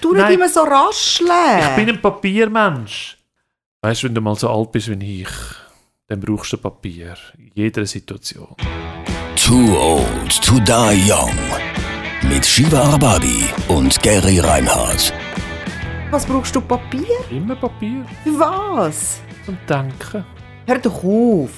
Du nicht Nein. immer so rascheln. Ich bin ein Papiermensch. Weißt du, wenn du mal so alt bist wie ich, dann brauchst du Papier. In jeder Situation. Too Old to Die Young. Mit Shiva Arbabi und Gary Reinhardt. Was brauchst du Papier? Immer Papier Für was? zum Denken. Hör doch auf.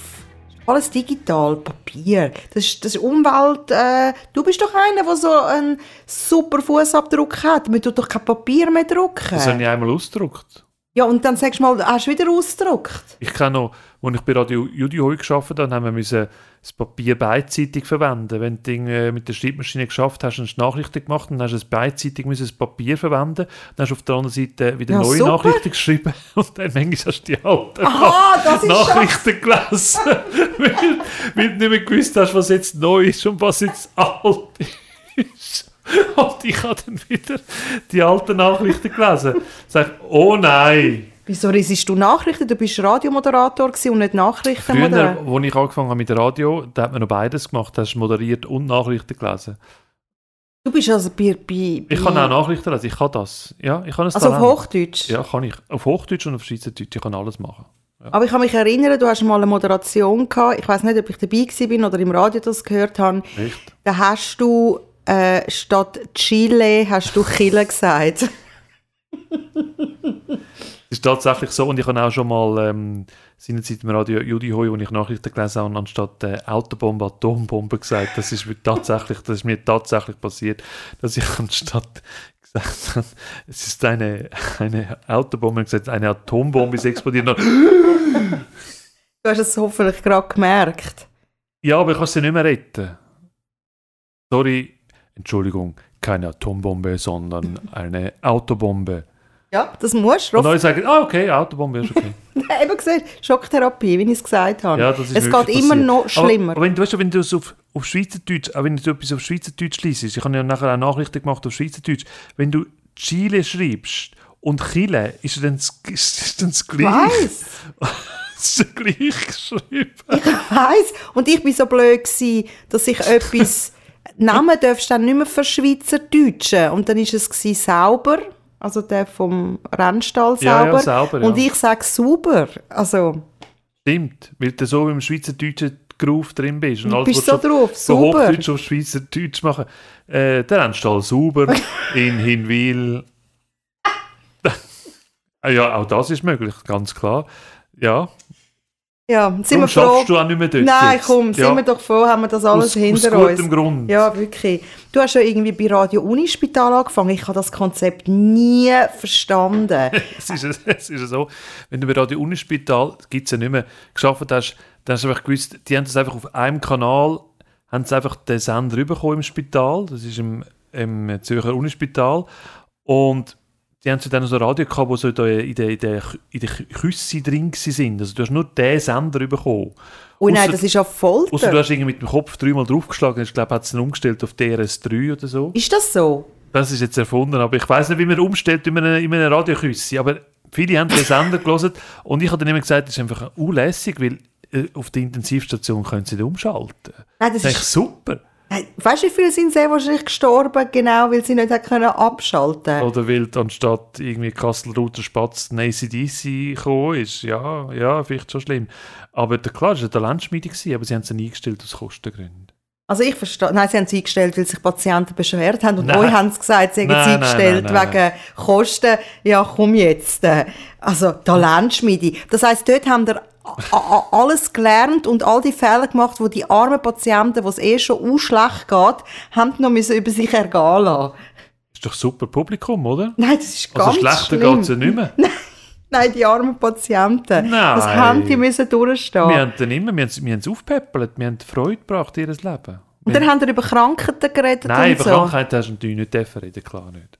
Alles digital, Papier. Das ist, das Umwelt. Äh, du bist doch einer, der so einen super Fußabdruck hat. Man tut doch kein Papier mehr drucken. Das habe ich einmal ausgedruckt. Ja, und dann sagst du mal, hast du wieder ausgedruckt? Ich kann noch, als ich bei Radio Judio gearbeitet habe, haben wir das Papier beidseitig verwenden. Wenn du Dinge mit der Schreibmaschine geschafft hast, hast du Nachrichten gemacht, dann hast du es beidseitig müssen das Papier verwenden. Dann hast du auf der anderen Seite wieder Ja, neue super. Nachrichten geschrieben und dann manchmal hast du die alten Aha, das Nachrichten gelesen, weil, weil du nicht mehr gewusst hast, was jetzt neu ist und was jetzt alt ist. Und ich habe dann wieder die alten Nachrichten gelesen. Sag, oh nein! Wieso risest du Nachrichten? Du bist Radiomoderator und nicht Früher, Nachrichtenmoderator. als ich angefangen habe mit dem Radio, da hat man noch beides gemacht. Da hast du moderiert und Nachrichten gelesen. Du bist also bei... bei, bei Ich kann auch Nachrichten lesen, ich kann das. Ja, ich kann es Also auf Hochdeutsch? Ja, kann ich. Auf Hochdeutsch und auf Schweizerdeutsch, ich kann alles machen. Aber ich kann mich erinnern, du hast mal eine Moderation gehabt. Ich weiß nicht, ob ich dabei bin oder im Radio das gehört habe. Echt? Da hast du äh, statt Chile hast du Chile gesagt. Es ist tatsächlich so, und ich habe auch schon mal ähm, seinerzeit im Radio Judi Hoi, wo ich Nachrichten gelesen habe, und anstatt äh, Autobombe Atombombe gesagt. Das ist mir tatsächlich, das ist mir tatsächlich passiert, dass ich anstatt gesagt habe, es ist eine, eine Autobombe, gesagt, eine Atombombe ist explodiert. Du hast es hoffentlich gerade gemerkt. Ja, aber ich kann sie nicht mehr retten. Sorry, Entschuldigung, keine Atombombe, sondern eine Autobombe. Ja, das musst du. Und alle sagen, ah, okay, Autobombe ist okay. Eben gesehen, Schocktherapie, wie ich es gesagt habe. Ja, das ist es geht wirklich immer passiert. noch schlimmer. Aber, wenn, du, weißt, du, wenn du es auf, auf Schweizerdeutsch, auch wenn du etwas auf Schweizerdeutsch liest, ich habe ja nachher auch Nachrichten gemacht auf Schweizerdeutsch, wenn du Chile schreibst und Chile, ist dann das, ist ist dann das ich gleich. weiss, ist dann gleich geschrieben. ich weiss. Und ich war so blöd, gewesen, dass ich etwas Namen darfst du dann nicht mehr für Schweizerdeutschen. Und dann war es sauber, also der vom Rennstall sauber. Ja, ja, sauber, ja. Und ich sage sauber. Also, Stimmt, weil du so im Schweizerdeutschen Groove drin bist. Und Du alles, bist so drauf, so super. Hochdeutsch auf Schweizerdeutsch machen. Äh, der Rennstall sauber in Hinwil. Ja, auch das ist möglich, ganz klar. Ja, ja, sind darum wir froh. schaffst du auch nicht mehr dort Nein, jetzt. komm, sind ja. wir doch froh, haben wir das alles aus, hinter aus uns. gutem Grund. Ja, wirklich. Du hast ja irgendwie bei Radio Unispital angefangen. Ich habe das Konzept nie verstanden. Es ist, es ist so, wenn du bei Radio Unispital, gibt es ja nicht mehr, geschafft hast, dann hast du einfach gewusst, die haben das einfach auf einem Kanal, haben sie einfach den Sender bekommen im Spital, das ist im, im Zürcher Unispital, und die haben dann so Radio gehabt, wo so da in der, in der, in der Küsse drin sind. Also du hast nur den Sender bekommen. Oh nein, Ausser- das ist ja Außer du Folter. hast irgendwie mit dem Kopf dreimal draufgeschlagen, ich glaube, hat es dann umgestellt auf DRS3 oder so. Ist das so? Das ist jetzt erfunden, aber ich weiß nicht, wie man umstellt in einer, in Radioküsse. Aber viele haben den Sender gelesen und ich habe dann immer gesagt, das ist einfach unlässig, weil äh, auf der Intensivstation können sie den umschalten. Nein, das Das ist echt ist, super. Weißt du, wie viele sind sehr wahrscheinlich gestorben, genau, weil sie nicht können abschalten Oder weil anstatt irgendwie Kassel-Rauter Spatz ein ACDC gekommen ist. Ja, ja, vielleicht schon schlimm. Aber klar, es war eine Talentschmiede, aber sie haben es nie eingestellt aus Kostengründen. Also ich verstehe, nein, sie haben es eingestellt, weil sich Patienten beschwert haben und Nein. euch haben sie gesagt, sie haben es nein, eingestellt nein, nein, wegen Kosten. Ja, komm jetzt. Also Talentschmiede. Das heisst, dort haben a- alles gelernt und all die Fehler gemacht, wo die armen Patienten, wo es eh schon schlecht geht, haben noch müssen über sich ergehen lassen. Ist doch super Publikum, oder? Nein, das ist Also ganz schlechter schlimm. geht es ja nicht mehr. Nein, die armen Patienten. Nein. Das haben die müssen durchstehen. Wir haben dann immer, wir haben, wir haben es aufgepäppelt, wir haben Freude gebracht in ihr Leben. und dann haben wir über Krankheiten geredet Nein, und über so. Krankheiten hast du natürlich nicht dürfen reden, klar nicht.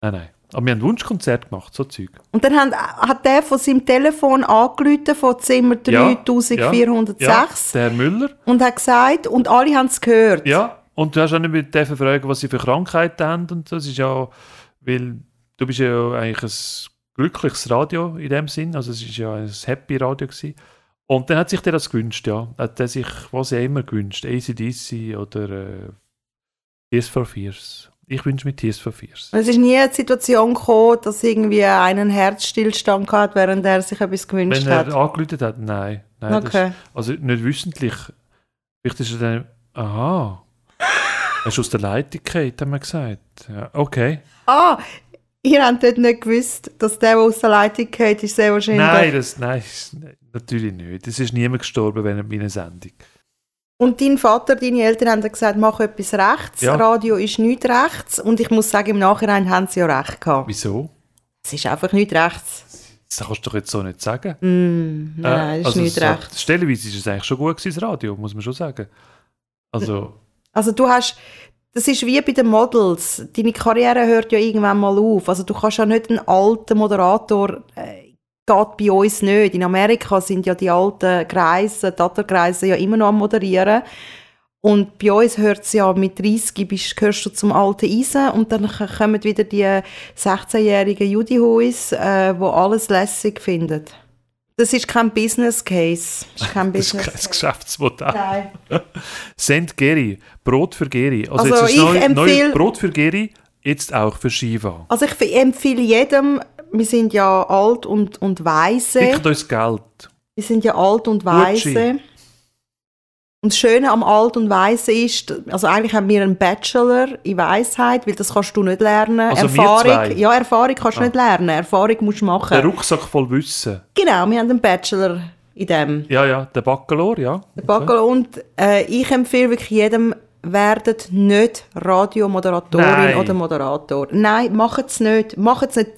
Nein, nein. Aber wir haben Wunschkonzert gemacht, so Zeug. Und dann haben, hat der von seinem Telefon angerufen von Zimmer Ja, 3406 Ja, der Herr Müller. und hat gesagt, und alle haben es gehört. Ja, und du hast auch nicht mehr dürfen fragen, was sie für Krankheiten haben. Und das ist ja, weil du bist ja eigentlich ein glückliches Radio in dem Sinn. Also es ist ja ein Happy Radio gewesen. Und dann hat sich der das gewünscht, ja. Hat er sich, was er immer gewünscht, ACDC oder äh, Tears for Fears. Ich wünsche mir for Fears. Es ist nie eine Situation gekommen, dass irgendwie einen Herzstillstand hat, während er sich etwas gewünscht Wenn er hat. angerufen hat, nein. nein das Okay. ist, also nicht wissentlich. Vielleicht ist er dann, aha, er ist aus der Leitung gefallen, haben wir gesagt. Ja, okay. Ah, ihr habt dort nicht gewusst, dass der, der aus der Leitung geht, ist sehr wahrscheinlich. Nein, das, nein, natürlich nicht. Es ist niemand gestorben während meiner Sendung. Und dein Vater, deine Eltern haben dann gesagt, mach etwas rechts. Ja. Radio ist nicht rechts. Und ich muss sagen, im Nachhinein haben sie ja recht gehabt. Wieso? Es ist einfach nicht rechts. Das kannst du doch jetzt so nicht sagen. Mm, nein, es ist also nicht so- rechts. Stellenweise ist es eigentlich schon gut gewesen, das Radio, muss man schon sagen. Also, Also du hast, das ist wie bei den Models. Deine Karriere hört ja irgendwann mal auf. Also du kannst ja nicht einen alten Moderator, äh, geht bei uns nicht. In Amerika sind ja die alten Kreise, Tatterkreise ja immer noch am Moderieren. Und bei uns hört es ja mit 30 bist, gehörst du zum alten Eisen und dann kommen wieder die 16-jährigen Judihuis, äh, wo alles lässig finden. Das ist kein Business Case. Das ist kein das ist kein. Geschäftsmodell. Nein. Send Geri, Brot für Geri. Also, Also jetzt ist ich neu empfehle- Brot für Geri, jetzt auch für Shiva. Also ich empfehle jedem, wir sind ja alt und, und weise. Schickt uns Geld. Wir sind ja alt und weise. Und das Schöne am Alt und Weise ist, also eigentlich haben wir einen Bachelor in Weisheit, weil das kannst du nicht lernen. Also Erfahrung, ja, Erfahrung kannst du Ah. nicht lernen. Erfahrung musst du machen. Der Rucksack voll Wissen. genau, wir haben einen Bachelor in dem. Ja, ja, der Bacalor, ja. Der Bachelor. Und äh, ich empfehle wirklich jedem, werdet nicht Radiomoderatorin Nein. oder Moderator. Nein, macht es nicht. Macht es nicht.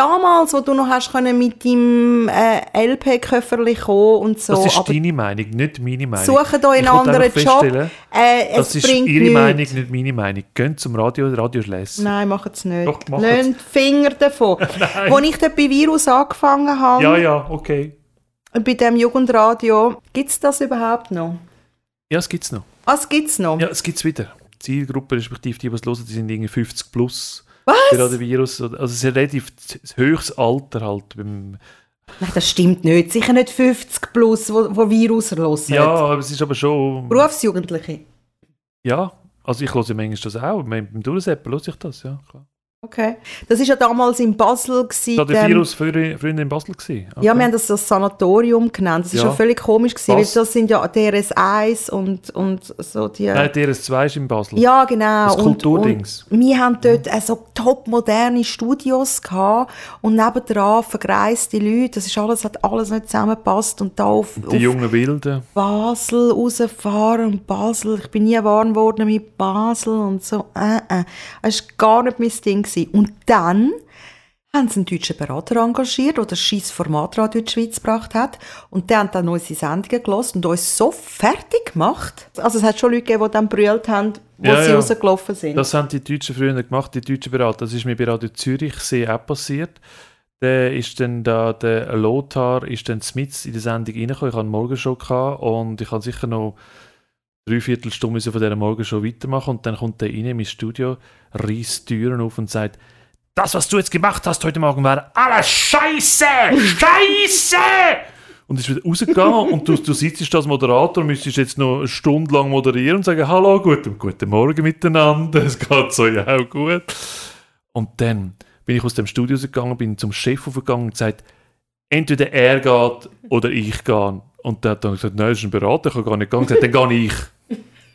Damals, wo du noch hast können mit deinem äh, LP-Köfferli kommen und so, Das ist aber deine Meinung, nicht meine Meinung. sucht euch einen anderen Job. Äh, Das ist ihre nichts. Meinung, nicht meine Meinung. Geht zum Radio, Radio lässig. Nein, macht es nicht. Doch, die Finger davon. Als ich dort bei Virus angefangen habe, Ja, ja, okay. bei dem Jugendradio, gibt es das überhaupt noch? Ja, es gibt es noch. Ah, es gibt es noch. Ja, es gibt es wieder. Die Zielgruppe, respektive die, die es hören, die sind irgendwie 50 plus. Was? Gerade Virus. Also es ist relativ das höchstes Alter halt. Beim, Nein, das stimmt nicht. Sicher nicht 50 plus, wo, wo Virus hören. ja, aber es ist aber schon... Berufsjugendliche. Ja, also ich höre manchmal das auch. Beim beim Durchseppen höre ich das, ja. Klar. Okay. Das war ja damals in Basel. Gewesen, Da der dem- Virus früher, früher in Basel gewesen. Okay. Ja, wir haben das das Sanatorium genannt. Das war Ja. ja völlig komisch, gewesen, weil das sind ja DRS1 und, und so die... Nein, DRS2 ist in Basel. Ja, genau. Das und, Kulturdings. und wir haben dort äh, so top moderne Studios gehabt und nebendran vergreiste Leute. Das ist alles, hat alles nicht zusammengepasst. Und da auf, Die auf jungen Wilden. Basel rausfahren und Basel, ich bin nie warm geworden mit Basel und so. Äh, äh. Das war gar nicht mein Ding. Gewesen. Und dann haben sie einen deutschen Berater engagiert, der das scheiß Format Radio in die Schweiz gebracht hat. Und der hat dann unsere Sendungen gelassen und uns so fertig gemacht. Also es hat schon Leute gegeben, die dann brüllt haben, wo Ja, sie ja. rausgelaufen sind. Das haben die Deutschen früher gemacht, die deutschen Berater. Das ist mir bei Radio Zürich sehr auch passiert. Der ist dann da, der Lothar ist dann Smith in die Sendung reingekommen. Ich hatte eine Morgenshow gehabt und ich habe sicher noch drei Viertelstunde müssen von dieser Morgenshow weitermachen und dann kommt der rein in mein Studio, reißt Türen auf und sagt, das, was du jetzt gemacht hast heute Morgen, war alles Scheiße! Scheiße! Und ist wieder rausgegangen und du, du sitzt als Moderator und müsstest jetzt noch eine Stunde lang moderieren und sagen, hallo, guten, guten Morgen miteinander, es geht so ja auch gut. Und dann bin ich aus dem Studio rausgegangen, bin zum Chef aufgegangen und gesagt, entweder er geht oder ich gehe. Und der hat dann gesagt, nein, das ist ein Berater, ich kann gar nicht gehen. Gesagt, dann gehe ich.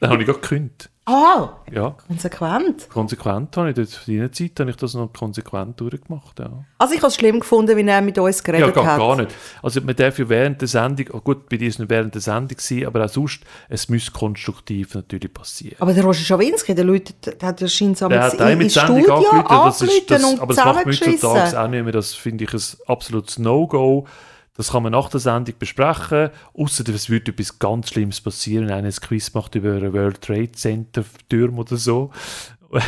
Dann habe ich gerade gekündigt. ah, Ja, konsequent. konsequent habe ich dort, für die Zeit habe ich das noch konsequent durchgemacht, ja. Also ich habe es schlimm gefunden, wie er mit uns Ja, geredet gar, hat. gar nicht. Also man darf ja während der Sendung, oh gut, bei dir ist es nicht während der Sendung gewesen, aber auch sonst, es muss konstruktiv natürlich passieren. Aber der Roger Schawinski, der Leute, der hat ja scheinbar Der hat auch mit Sendung Studio angerufen, das ist, das, und aber das macht man heutzutage auch nicht mehr, das finde ich ein absolutes No-Go. Das kann man nach der Sendung besprechen, außer es würde etwas ganz Schlimmes passieren, wenn einer ein Quiz macht über einen World Trade Center Türm oder so.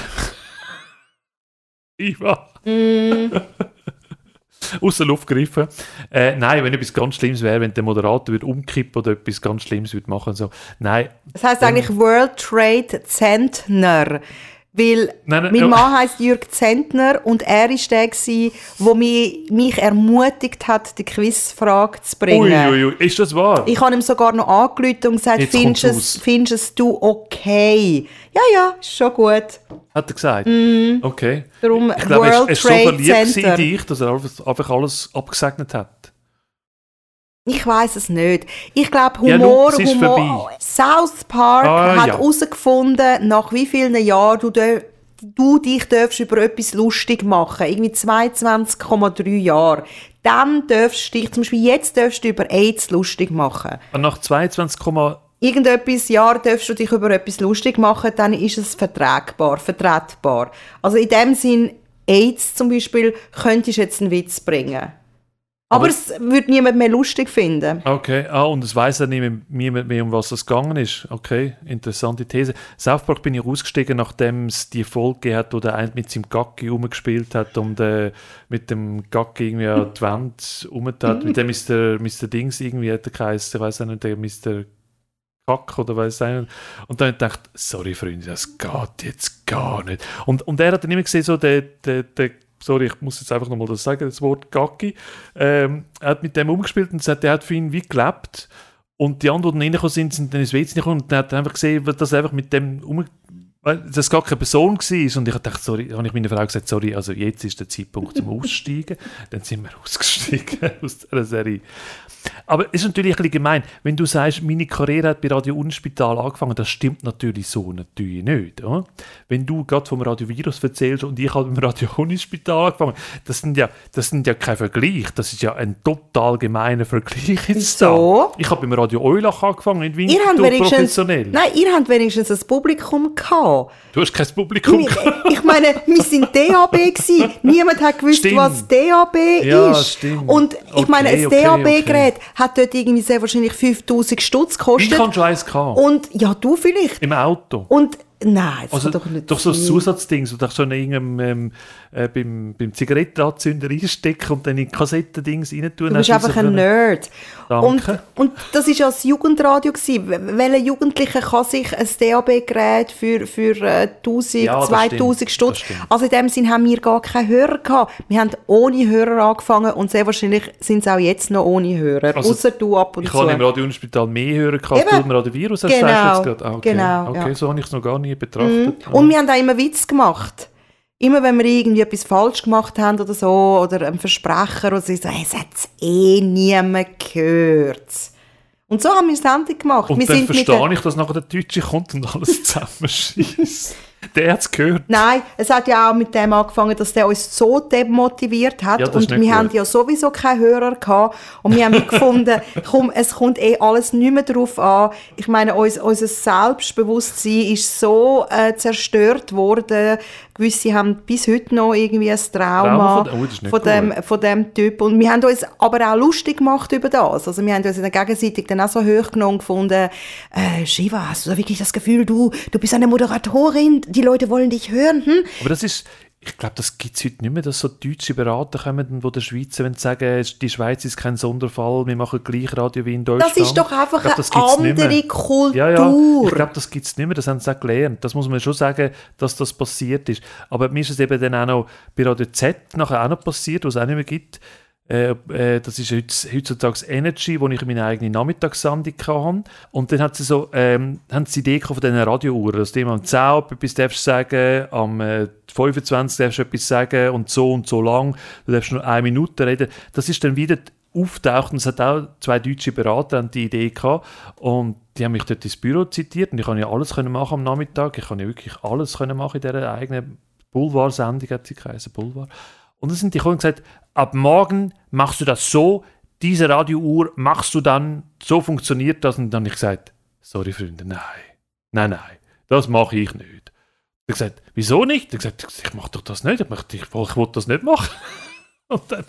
war Mm, aus der Luft gegriffen. Äh, nein, wenn etwas ganz Schlimmes wäre, wenn der Moderator würde umkippen oder etwas ganz Schlimmes würde machen. So. Nein, das heisst eigentlich World Trade Centner. Weil Nein, nein, mein ja. Mann heisst Jürg Zentner und er war der, gewesen, der mich, mich ermutigt hat, die Quizfrage zu bringen. Uiuiui, ui. ist das wahr? Ich habe ihm sogar noch angerufen und gesagt, Jetzt findest es, findest es du okay? Ja, ja, ist schon gut. Hat er gesagt? Okay. Darum Ich glaube, er. World ist, er ist so verliebt in dich, dass er einfach alles abgesegnet hat. Ich weiß es nicht. Ich glaube, Ja, Humor, ist Humor. vorbei. South Park Ah, hat ja. herausgefunden, nach wie vielen Jahren du, du dich darfst über etwas lustig machen. Irgendwie 22,3 Jahre. Dann darfst du dich, zum Beispiel jetzt darfst du über AIDS lustig machen. Und nach 22, Irgendetwas Jahr darfst du dich über etwas lustig machen, dann ist es verträgbar, vertretbar. Also in dem Sinn, AIDS zum Beispiel, könntest du jetzt einen Witz bringen. Aber, Aber- es würde niemand mehr lustig finden. Okay, ah, und es weiß ja niemand niemand mehr, um was es gegangen ist. Okay, interessante These. South Park bin ich ausgestiegen, nachdem es die Folge hat, wo der eine mit seinem Gacki rumgespielt hat und äh, mit dem Gacki irgendwie an die Wand rumtat. mit dem Mr. Mr. Dings irgendwie hat er geheißen, ich weiß nicht, der Mr. Kack oder weiß ich nicht. Und dann habe ich gedacht, sorry Freunde, das geht jetzt gar nicht. Und, und er hat dann immer gesehen, so der, der, der sorry, ich muss jetzt einfach nochmal das sagen, das Wort Gacki, ähm, er hat mit dem umgespielt und gesagt, er hat für ihn wie gelebt. Und die anderen, die reingekommen sind, sind dann ins WC gekommen und dann hat er einfach gesehen, dass er einfach mit dem um, weil das gar keine Person war. Und ich dachte, sorry, habe ich meiner Frau gesagt, sorry, also jetzt ist der Zeitpunkt zum Aussteigen. dann sind wir ausgestiegen aus der Serie. Aber es ist natürlich ein bisschen gemein, wenn du sagst, meine Karriere hat bei Radio Unspital angefangen, das stimmt natürlich so natürlich nicht. Oder? Wenn du gerade vom Radiovirus erzählst und ich habe beim Radio Unspital angefangen, das sind ja, das sind ja kein Vergleich, das ist ja ein total gemeiner Vergleich jetzt da. Ich habe beim Radio Eulach angefangen in Winterthur wenigstens, professionell. nein, ihr habt wenigstens ein Publikum gehabt. Du hast kein Publikum Ich, gehabt. ich meine, wir sind DAB gewesen. Niemand hat gewusst, Stimmt. was DAB Ja, ist. stimmt. Und ich Okay, meine, ein okay, DAB-Gerät hat dort irgendwie sehr wahrscheinlich 5000 Stutz Ich gekostet. habe schon eins gehabt. Und ja, du vielleicht. Im Auto. Und nein, das Also doch nicht doch so ein. Zusatzding, so dass du in irgendeinem, ähm, äh, beim, beim Zigarettenanzünder reinstecken und dann in Kassettendings rein tun. Du bist einfach ein Nerd. Und, Danke. und das war ja das Jugendradio. Gewesen. Welcher Jugendliche kann sich ein DAB-Gerät für, für äh, 1000, Ja, das 2000 stimmt, Stutz... das stimmt. Also in dem Sinn haben wir gar keine Hörer gehabt. Wir haben ohne Hörer angefangen und sehr wahrscheinlich sind es auch jetzt noch ohne Hörer. Also, Außer du ab und Ich zu. habe im Radiounspital mehr hören gehabt, als du im Radiovirus hast, Genau. Ah, okay. genau, okay, ja. so habe ich es noch gar nie betrachtet. Ah. Und wir haben auch immer Witz gemacht. Immer wenn wir irgendwie etwas falsch gemacht haben oder so, oder ein Versprecher oder so, so hey, es hat eh niemand gehört. Und so haben wir Sendung gemacht. und wir dann verstehe ich, dass nachher der Deutsche kommt und alles zusammenschießt. Der hat es gehört. Nein, es hat ja auch mit dem angefangen, dass der uns so demotiviert hat. Ja, und wir haben gut. ja sowieso keine Hörer gehabt. Und wir haben gefunden, komm, es kommt eh alles nicht mehr drauf an. Ich meine, uns, unser Selbstbewusstsein ist so äh, zerstört worden. Gewisse haben bis heute noch irgendwie ein Trauma, Trauma von- oh, von, dem, von dem Typ. Und wir haben uns aber auch lustig gemacht über das. Also wir haben uns dann gegenseitig dann auch so hochgenommen und gefunden, äh, Shiva, hast du wirklich das Gefühl, du, du bist eine Moderatorin, die Leute wollen dich hören? Hm? Aber das ist, ich glaube, das gibt es heute nicht mehr, dass so deutsche Berater kommen, die der Schweizer wollen sagen, die Schweiz ist kein Sonderfall, wir machen gleich Radio wie in Deutschland. Das ist doch einfach glaub, das eine andere Kultur. Ja, ja, ich glaube, das gibt es nicht mehr, das haben sie auch gelernt. Das muss man schon sagen, dass das passiert ist. Aber mir ist es eben dann auch noch bei Radio Z nachher auch noch passiert, was es auch nicht mehr gibt. Äh, äh, das ist heutz- heutzutage Energy, wo ich meine eigene Nachmittagssendung hatte. Und dann hat sie so, ähm, haben sie die Idee von diesen Radiouhren, dass du immer am 10 Uhr etwas darfst sagen, am äh, 25 darfst du etwas sagen und so und so lang, du darfst nur eine Minute reden. Das ist dann wieder auftaucht und es hat auch zwei deutsche Berater die Idee gehabt und die haben mich dort ins Büro zitiert und ich kann ja alles können machen am Nachmittag, ich kann ja wirklich alles können machen in dieser eigenen Boulevard-Sendung, hat sie geheißen, Boulevard. Und dann sind die gekommen und gesagt, ab morgen machst du das so, diese Radiouhr machst du dann, so funktioniert das. Und dann habe ich gesagt, sorry Freunde, nein, nein, nein, das mache ich nicht. Ich habe gesagt, wieso nicht? Ich habe gesagt, ich mache doch das nicht, ich, ich, ich will das nicht machen. Und dann,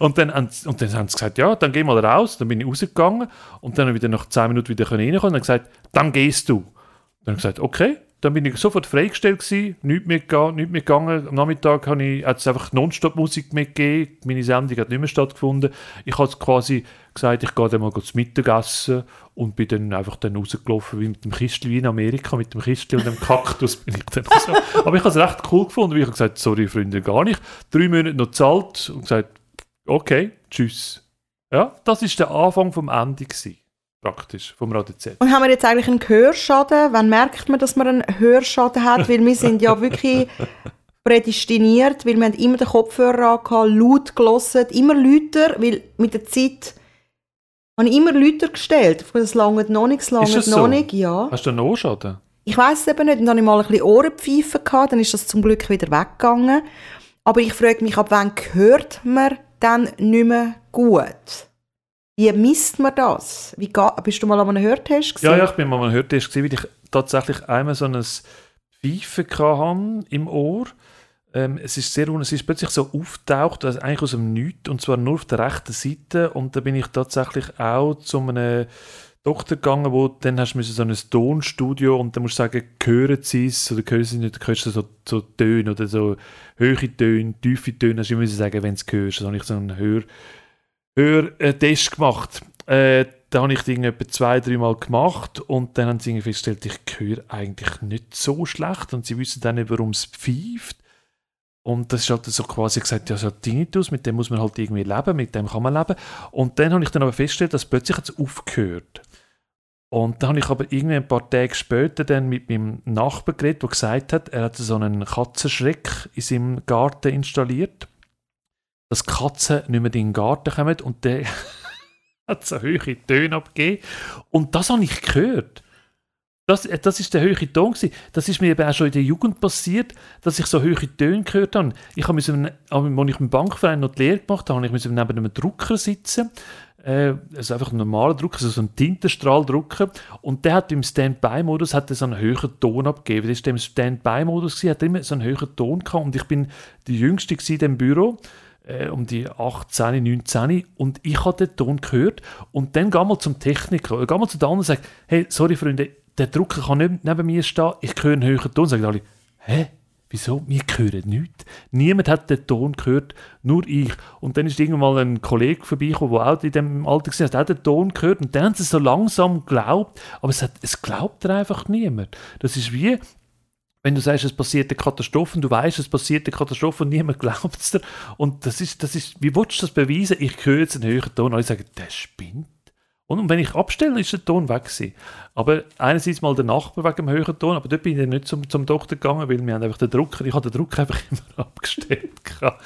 und, dann, und dann haben sie gesagt, ja, dann geh mal raus. Dann bin ich rausgegangen und dann wieder nach 10 Minuten wieder reinkommen und dann gesagt, dann gehst du. Dann habe ich gesagt, okay, dann bin ich sofort freigestellt gewesen, nichts mehr, gegangen, nichts mehr gegangen. Am Nachmittag habe ich, hat es einfach Nonstop-Musik mitgegeben, meine Sendung hat nicht mehr stattgefunden. Ich habe quasi gesagt, ich gehe dann mal zum Mittagessen und bin dann einfach dann rausgelaufen wie mit dem Kistli wie in Amerika, mit dem Kistli und dem Kaktus bin ich dann so. Aber ich habe es recht cool gefunden, weil ich habe gesagt, sorry Freunde, gar nicht. Drei Monate noch zahlt und gesagt, okay, tschüss. Ja, das ist der Anfang vom Ende gewesen, praktisch, vom Radio Z. Und haben wir jetzt eigentlich einen Hörschaden? Wann merkt man, dass man einen Hörschaden hat? Weil wir sind ja wirklich prädestiniert, weil wir haben immer den Kopfhörer angehabt, laut gelesen, immer lauter, weil mit der Zeit habe ich immer lauter gestellt. Es lange noch nicht, es lange noch so? nicht, ja. Hast du einen Ohrschaden? Ich weiß es eben nicht. Und dann habe ich mal ein bisschen Ohrenpfeifen gehabt, dann ist das zum Glück wieder weggegangen. Aber ich frage mich, ab wann hört man dann nicht mehr gut? Wie misst man das? Wie bist du mal an einem Hörtest gewesen? Ja, ja, ich bin mal an einem Hörtest gewesen, weil ich tatsächlich einmal so ein Pfeifen hatte im Ohr. Ähm, es ist sehr es ist plötzlich so auftaucht, also eigentlich aus dem Nichts, und zwar nur auf der rechten Seite. Und da bin ich tatsächlich auch zu einem Doktor gegangen, wo dann hast du so ein Tonstudio und dann musst du sagen, hören sie es oder hören sie es nicht, hörst du so, so Töne oder so hohe Töne, tiefe Töne, hast du müssen sagen, wenn du es hörst. Da habe ich so einen Hör Hörtest gemacht. Äh, da habe ich den etwa zwei, drei Mal gemacht und dann haben sie festgestellt, ich höre eigentlich nicht so schlecht und sie wissen dann nicht, warum es pfeift. Und das ist halt so quasi gesagt, ja, so Tinnitus, mit dem muss man halt irgendwie leben, mit dem kann man leben. Und dann habe ich dann aber festgestellt, dass plötzlich hat es aufgehört. Und dann habe ich aber irgendwie ein paar Tage später dann mit meinem Nachbar geredet, der gesagt hat, er hat so einen Katzenschreck in seinem Garten installiert, dass Katzen nicht mehr in den Garten kommen und der hat so hohe Töne abgegeben. Und das habe ich gehört. Das, äh, das ist der hohe Ton. Gewesen. Das ist mir eben auch schon in der Jugend passiert, dass ich so hohe Töne gehört habe. Ich habe müssen, als ich im Bankverein noch die Lehre gemacht habe, habe ich neben einem Drucker sitzen. Äh, also einfach ein normaler Drucker, also so ein Tintenstrahldrucker. Und der hat im Standby-Modus so einen höheren Ton abgegeben. Das war im Standby-Modus, gewesen, hat er immer so einen höheren Ton gehabt. Und ich bin die Jüngste gewesen in dem Büro äh, um die 18, 19 und ich habe den Ton gehört und dann geh mal zum Techniker oder geh mal zu den anderen und sag, hey, sorry Freunde, der Drucker kann nicht neben mir stehen, ich höre einen höheren Ton. Sagen alle, hä? Wieso? Wir hören nichts. Niemand hat den Ton gehört, nur ich. Und dann ist irgendwann mal ein Kollege vorbeigekommen, der auch in dem Alter war, hat auch den Ton gehört. Und dann haben sie so langsam geglaubt, aber es, hat, es glaubt einfach niemand. Das ist wie, wenn du sagst, es passiert eine Katastrophe und du weißt, es passiert eine Katastrophe und niemand glaubt es dir. Und das ist, das ist, wie willst du das beweisen? Ich höre jetzt einen höheren Ton und ich sage, der spinnt. Und, und wenn ich abstelle, ist der Ton weg gewesen. Aber einerseits mal der Nachbar wegen dem höheren Ton, aber dort bin ich nicht zum, zum Doktor gegangen, weil wir haben einfach den Drucker, ich habe den Drucker einfach immer abgestellt. gehabt.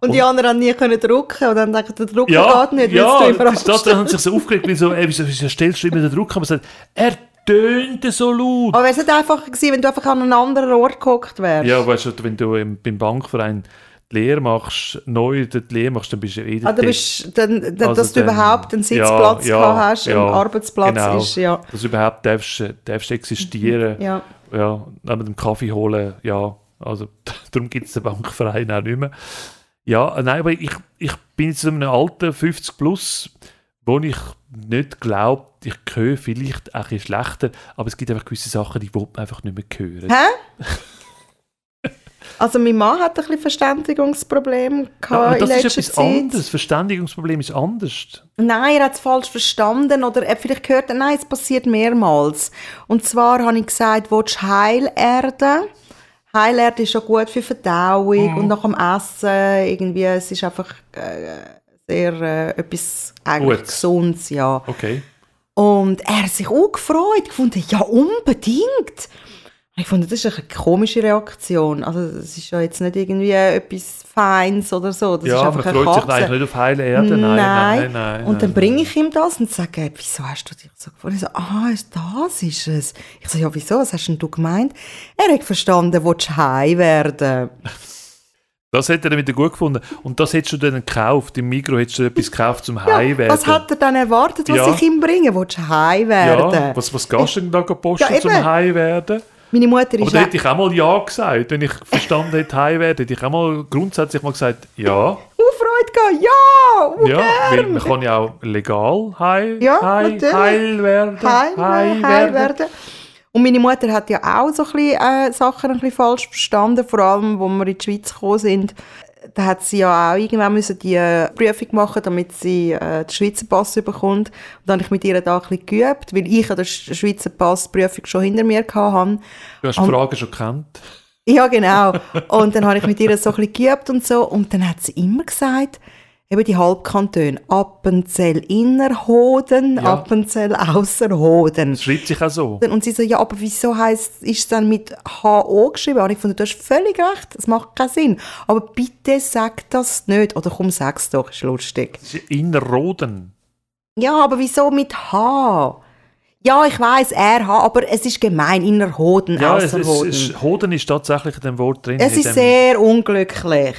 Und die anderen haben nie können drucken und dann denken, der Drucker Ja, geht nicht, ja, es immer das, das, dann haben sie sich so aufgeregt, weil so, ey, wieso, wieso stellst du immer den Drucker? Aber sie sagt, er tönte so laut. Aber wäre es nicht einfacher gewesen, wenn du einfach an einen anderen Ort gehockt wärst? Ja, weißt du, wenn du im, beim Bankverein die Lehre machst, neu die Lehre machst, dann bist du eh Ah, du bist, dann, dann, Also dass du dann- überhaupt einen ja, Sitzplatz ja, gehabt hast, ja, ein Arbeitsplatz genau. ist, ja. Dass du überhaupt darfst, darfst existieren. ja. ja, neben dem Kaffee holen, ja, also darum gibt es den Bankverein auch nicht mehr. Ja, nein, aber ich, ich bin jetzt in einem Alter, 50 plus, wo ich nicht glaube, ich höre vielleicht ein bisschen schlechter, aber es gibt einfach gewisse Sachen, die man einfach nicht mehr hören. Hä? Also mein Mann hat ein bisschen Verständigungsproblem Ja, gehabt aber in das ist etwas Zeit. anderes. Verständigungsproblem ist anders. Nein, er hat es falsch verstanden oder er vielleicht gehört, nein, es passiert mehrmals. Und zwar habe ich gesagt, willst du Heilerde? Heilerde ist schon gut für Verdauung Mhm. und nach dem Essen irgendwie, es ist einfach äh, sehr äh, etwas eigentlich Gut. Gesundes, ja. Okay. Und er hat sich auch gefreut, gefunden, ja unbedingt. Ich fand, das ist eine komische Reaktion. Also das ist ja jetzt nicht irgendwie etwas Feins oder so. Das ist ja, man einfach eine freut sich Katze. eigentlich nicht auf heile Erde. Nein, nein, nein. Und dann nein, bringe ich ihm das und sage, wieso hast du dich so gefreut? Ich so, ah, ist- das ist es. Ich so, ja, wieso? Was hast denn du gemeint? Er hat verstanden, du heim werden? Das hätte er dann wieder gut gefunden. Und das hättest du dann gekauft. Im Mikro hättest du etwas gekauft zum Ja, Heim werden. was hat er dann erwartet, was Ja. ich ihm bringe? Willst du heim werden? Ja, was, was gehst du denn da posten Ja, zum eben. Heim werden? Meine Mutter Aber ist da auch- hätte ich auch mal Ja gesagt. Wenn ich verstanden hätte, Heim werden, hätte ich auch mal grundsätzlich mal gesagt, ja. Freude. Ja, Ja, weil man kann ja auch legal Heim, Ja, natürlich. Heil werden. Heim, Heim heim werden. Und meine Mutter hat ja auch so ein bisschen, äh, Sachen ein bisschen falsch verstanden, vor allem, wo wir in die Schweiz gekommen sind. Da hat sie ja auch irgendwann müssen die äh, Prüfung machen, damit sie äh, den Schweizer Pass bekommt. Und dann habe ich mit ihr da ein bisschen geübt, weil ich ja Sch- Schweizer Passprüfung schon hinter mir hatte. Du hast die Frage schon gekannt. Ja, genau. Und dann habe ich mit ihr so ein bisschen geübt und so. Und dann hat sie immer gesagt, eben die Halbkantone, Appenzell Innerhoden, Ja. Appenzell Ausserhoden. Das schreibt sich auch so. Und sie so, ja, aber wieso heisst, ist es dann mit HO geschrieben? Und ich fand, du hast völlig recht, das macht keinen Sinn. Aber bitte sag das nicht. Oder komm, sag's doch, ist lustig. Das ist Innerrhoden. Ja, aber wieso mit H? Ja, ich weiß RH, aber es ist gemein, Innerhoden, Ja, es, es, Ausserhoden. ist, Hoden ist tatsächlich in dem Wort drin. es ist sehr unglücklich.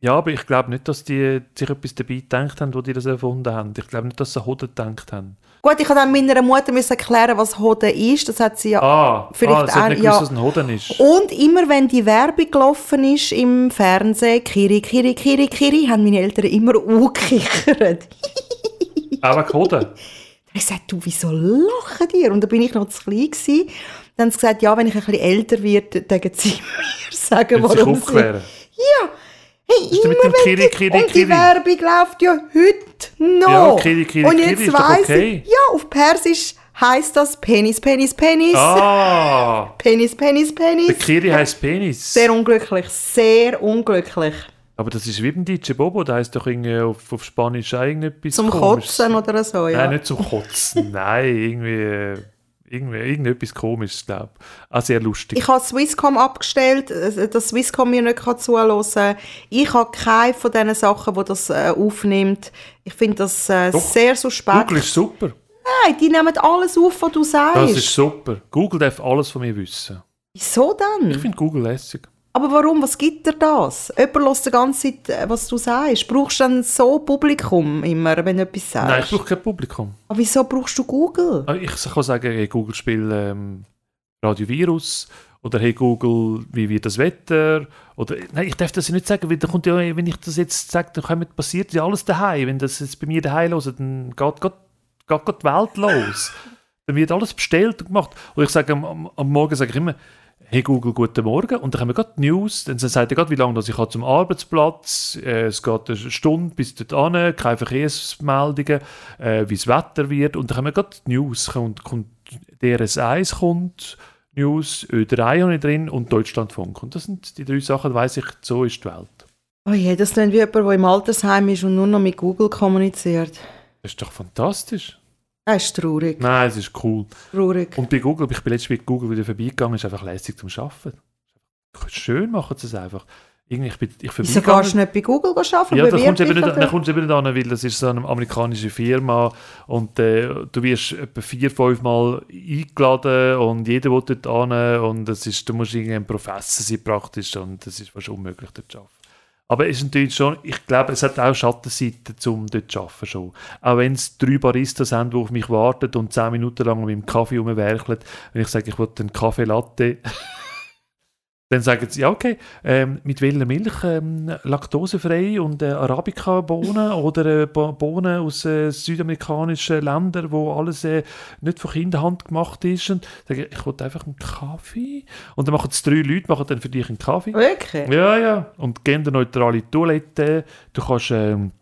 Ja, aber ich glaube nicht, dass die sich etwas dabei gedacht haben, wo die das erfunden haben. Ich glaube nicht, dass sie Hoden gedacht haben. Gut, ich habe dann meiner Mutter müssen erklären, was Hoden ist. Das hat sie ja. Ah, Vielleicht ah sie hat auch- nicht ja. gewusst, was ein Hoden ist. Und immer wenn die Werbung gelaufen ist im Fernsehen, Kiri, Kiri, Kiri, Kiri, haben meine Eltern immer angekichert. Wegen Hoden. Ich gesagt, du, wieso lachen die? Und da bin ich noch zu klein gewesen. Dann haben sie gesagt, ja, wenn ich ein bisschen älter werde, dann sie mir sagen, Will sich warum sie... Ja, hey, immer mit dem wenn Kiri, die, Kiri, Und die Kiri? Werbung läuft ja heute noch. Ja, Kiri, Kiri, Und Kiri jetzt doch weiss okay. ich, ja, auf Persisch heisst das Penis, Penis, Penis. Ah, Penis, Penis, der Penis. Kiri heisst Penis. Sehr unglücklich, sehr unglücklich. Aber das ist wie beim DJ Bobo, der heisst doch irgendwie auf, auf Spanisch auch irgendetwas Zum Komisches. Kotzen oder so, ja. Nein, nicht zum Kotzen. Nein, irgendwie, äh, irgendwie irgendetwas Komisches, glaube ich. Auch sehr lustig. Ich habe Swisscom abgestellt, äh, dass Swisscom mir nicht zuhören kann. Ich habe keine von diesen Sachen, die das äh, aufnimmt. Ich finde das äh, Doch. sehr suspekt. Google ist super. Nein, die nehmen alles auf, was du Das sagst. ist super. Google darf alles von mir wissen. Wieso Ich dann? finde Google lässig. Aber warum? Was gibt dir das? Jemand hört die ganze Zeit, äh, was du sagst. Brauchst du dann so Publikum immer, wenn du etwas sagst? Nein, ich brauche kein Publikum. Aber wieso brauchst du Google? Ah, Ich kann sagen, hey Google spiel ähm, Radio Virus oder hey Google, wie wird das Wetter? Oder, nein, ich darf das ja nicht sagen, weil da kommt ja, wenn ich das jetzt sage, dann kommt, passiert ja alles daheim. Wenn das jetzt bei mir daheim los, dann geht, geht, geht, geht die Welt los. dann wird alles bestellt und gemacht. Und ich sage am, am Morgen sage ich immer, hey Google, guten Morgen. Und dann haben wir gerade die News. Dann sagt er gerade, wie lange das ich habe zum Arbeitsplatz. Äh, es geht eine Stunde bis dorthin, keine Verkehrsmeldungen, äh, wie das Wetter wird. Und dann haben wir gerade die News. Kommt, kommt DRS1 kommt, News, Ö3 habe ich drin und Deutschlandfunk. Und das sind die drei Sachen, weiss ich, so ist die Welt. Oh je, das klingt wie jemand, der im Altersheim ist und nur noch mit Google kommuniziert. Das ist doch fantastisch. Das ist traurig. Nein, es ist cool. Traurig. Und bei Google, ich bin letztens bei Google wieder vorbeigegangen, ist einfach lässig zum Arbeiten. Schön machen sie es einfach. Irgendwie, ich bin ich Wieso gehst du nicht bei Google arbeiten? Ja, da Bewirb kommst du eben nicht, dann kommst du eben nicht an, weil das ist so eine amerikanische Firma und äh, du wirst etwa vier, fünf Mal eingeladen und jeder will dort hin und es ist, du musst irgendwie ein Professor sein praktisch und das ist fast unmöglich dort zu arbeiten. Aber es ist natürlich schon, ich glaube, es hat auch Schattenseiten, um dort zu arbeiten schon. Auch wenn es drei Baristas haben, die auf mich warten und zehn Minuten lang mit dem Kaffee rumwerkeln, wenn ich sage, ich will einen Kaffee Latte, dann sagen sie, ja okay, ähm, mit welcher Milch? Ähm, laktosefrei und äh, Arabica-Bohnen oder äh, Bo- Bohnen aus äh, südamerikanischen Ländern, wo alles äh, nicht von Kinderhand gemacht ist. Und sagen, ich will einfach einen Kaffee. Und dann machen es drei Leute, machen dann für dich einen Kaffee. Wirklich? Ja, ja. Und genderneutrale Toilette. Du kannst ähm,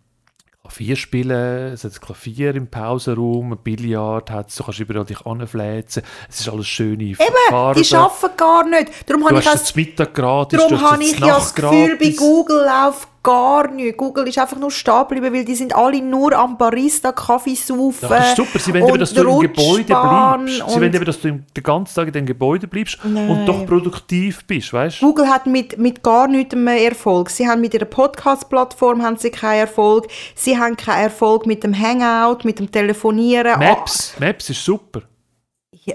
Klavier spielen, es hat Klavier im Pausenraum, ein Billard hat du kannst überall dich anfläzen. Es ist alles schöne Eben, Farben. die arbeiten gar nicht. Darum Du ich, hast auch- das Mittag gratis, darum habe das ich ja das Gefühl, bei. Google läuft gar nichts. Google ist einfach nur stehen geblieben, weil die sind alle nur am Barista Kaffee saufen. Ja, das ist super. Sie wollen eben, dass du im Gebäude bleibst. Sie wollen eben, dass du den ganzen Tag in dem Gebäude bleibst Nein. und doch produktiv bist, weißt? Google hat mit, mit gar nichts mehr Erfolg. Sie haben mit ihrer Podcast-Plattform haben sie keinen Erfolg. Sie haben keinen Erfolg mit dem Hangout, mit dem Telefonieren. Maps, Maps ist super. Ah, ja,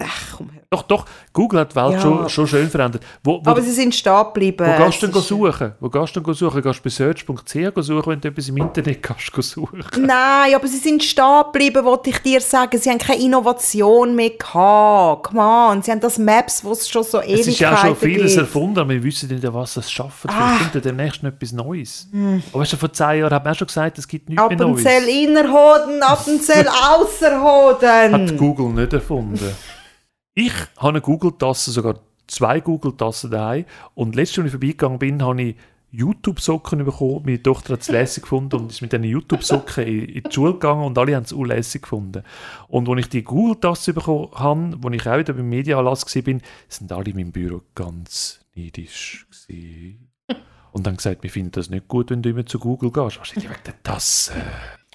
ach, komm her. Doch, doch, Google hat die Welt Ja. schon, schon schön verändert. Wo, wo, Aber sie sind stehen geblieben. wo gehst du denn suchen? Wo gehst du denn suchen? Gehst du bei search.ch suchen, wenn du etwas im Internet kannst suchen? Nein, aber sie sind stehen geblieben, wollte ich dir sagen. Sie haben keine Innovation mehr gehabt. Come on, sie haben das Maps, wo es schon so Ewigkeiten Es ist ja auch schon vieles gibt. erfunden, aber wir wissen nicht, was es schafft. Ah. Vielleicht kommt ja demnächst noch etwas Neues. Aber weißt du, vor zehn Jahren hat man auch schon gesagt, es gibt nichts mehr Neues. Appenzell Innerhoden, Appenzell Ausserhoden. Hat Google nicht erfunden. Ich habe eine Google-Tasse, sogar zwei Google-Tassen daheim. Und letztes, als ich vorbeigegangen bin, habe ich YouTube-Socken bekommen. Meine Tochter hat es lässig gefunden und ist mit diesen YouTube-Socken in, die Schule gegangen und alle haben es auch lässig gefunden. Und als ich die Google-Tasse bekommen habe, wo ich auch wieder beim Mediaanlass war, sind alle in meinem Büro ganz gewesen. Und dann gesagt, wir finden das nicht gut, wenn du immer zu Google gehst. Wahrscheinlich wegen der Tasse.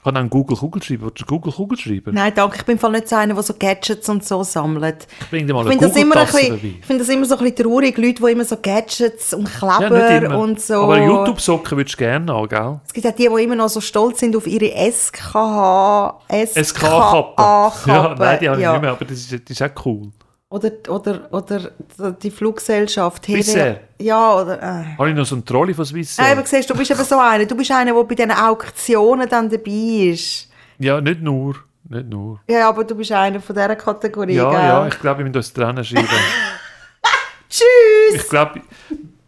Ich auch einen Google Kugelschreiber. Willst du Google Kugelschreiber? Nein, danke, ich bin voll nicht so einer, der so Gadgets und so sammelt. Bring dir mal Ich eine finde das, immer ein bisschen- dabei. ich finde das immer so ein bisschen traurig, Leute, die immer so Gadgets und Ja, Kleber immer. und so. Aber YouTube-Socken würdest du gerne haben, gell? Es gibt auch die, die immer noch so stolz sind auf ihre SKH. SKA-Kappe. Ja, nein, die habe ich ja. nicht mehr, aber das ist, das ist auch cool. Oder, oder, oder die Fluggesellschaft. Swissair. Ja, oder... Äh. Habe ich noch so einen Trolley von Swissair? Nein, aber siehst, du bist eben so einer. Du bist einer, der bei diesen Auktionen dann dabei ist. Ja, nicht nur. Nicht nur. Ja, aber du bist einer von dieser Kategorie, Ja, gell? ja, ich glaube, wir müssen uns trennen schreiben. Tschüss! ich glaube,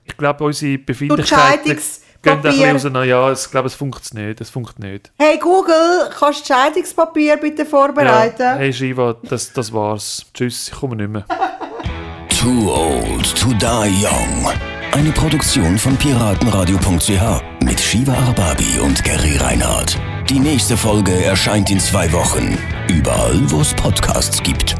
ich glaube, unsere Befindlichkeiten gehen ein Scheidungspapier. bisschen auseinander. Ja, ich glaube, es funktioniert nicht. Es funktioniert nicht. Hey Google, kannst du Scheidungspapier bitte vorbereiten? Ja, hey Shiva, das, das war's. Tschüss, ich komme nicht mehr. Too old to die young. Eine Produktion von piratenradio.ch mit Shiva Arbabi und Gary Reinhardt. Die nächste Folge erscheint in zwei Wochen. Überall, wo es Podcasts gibt.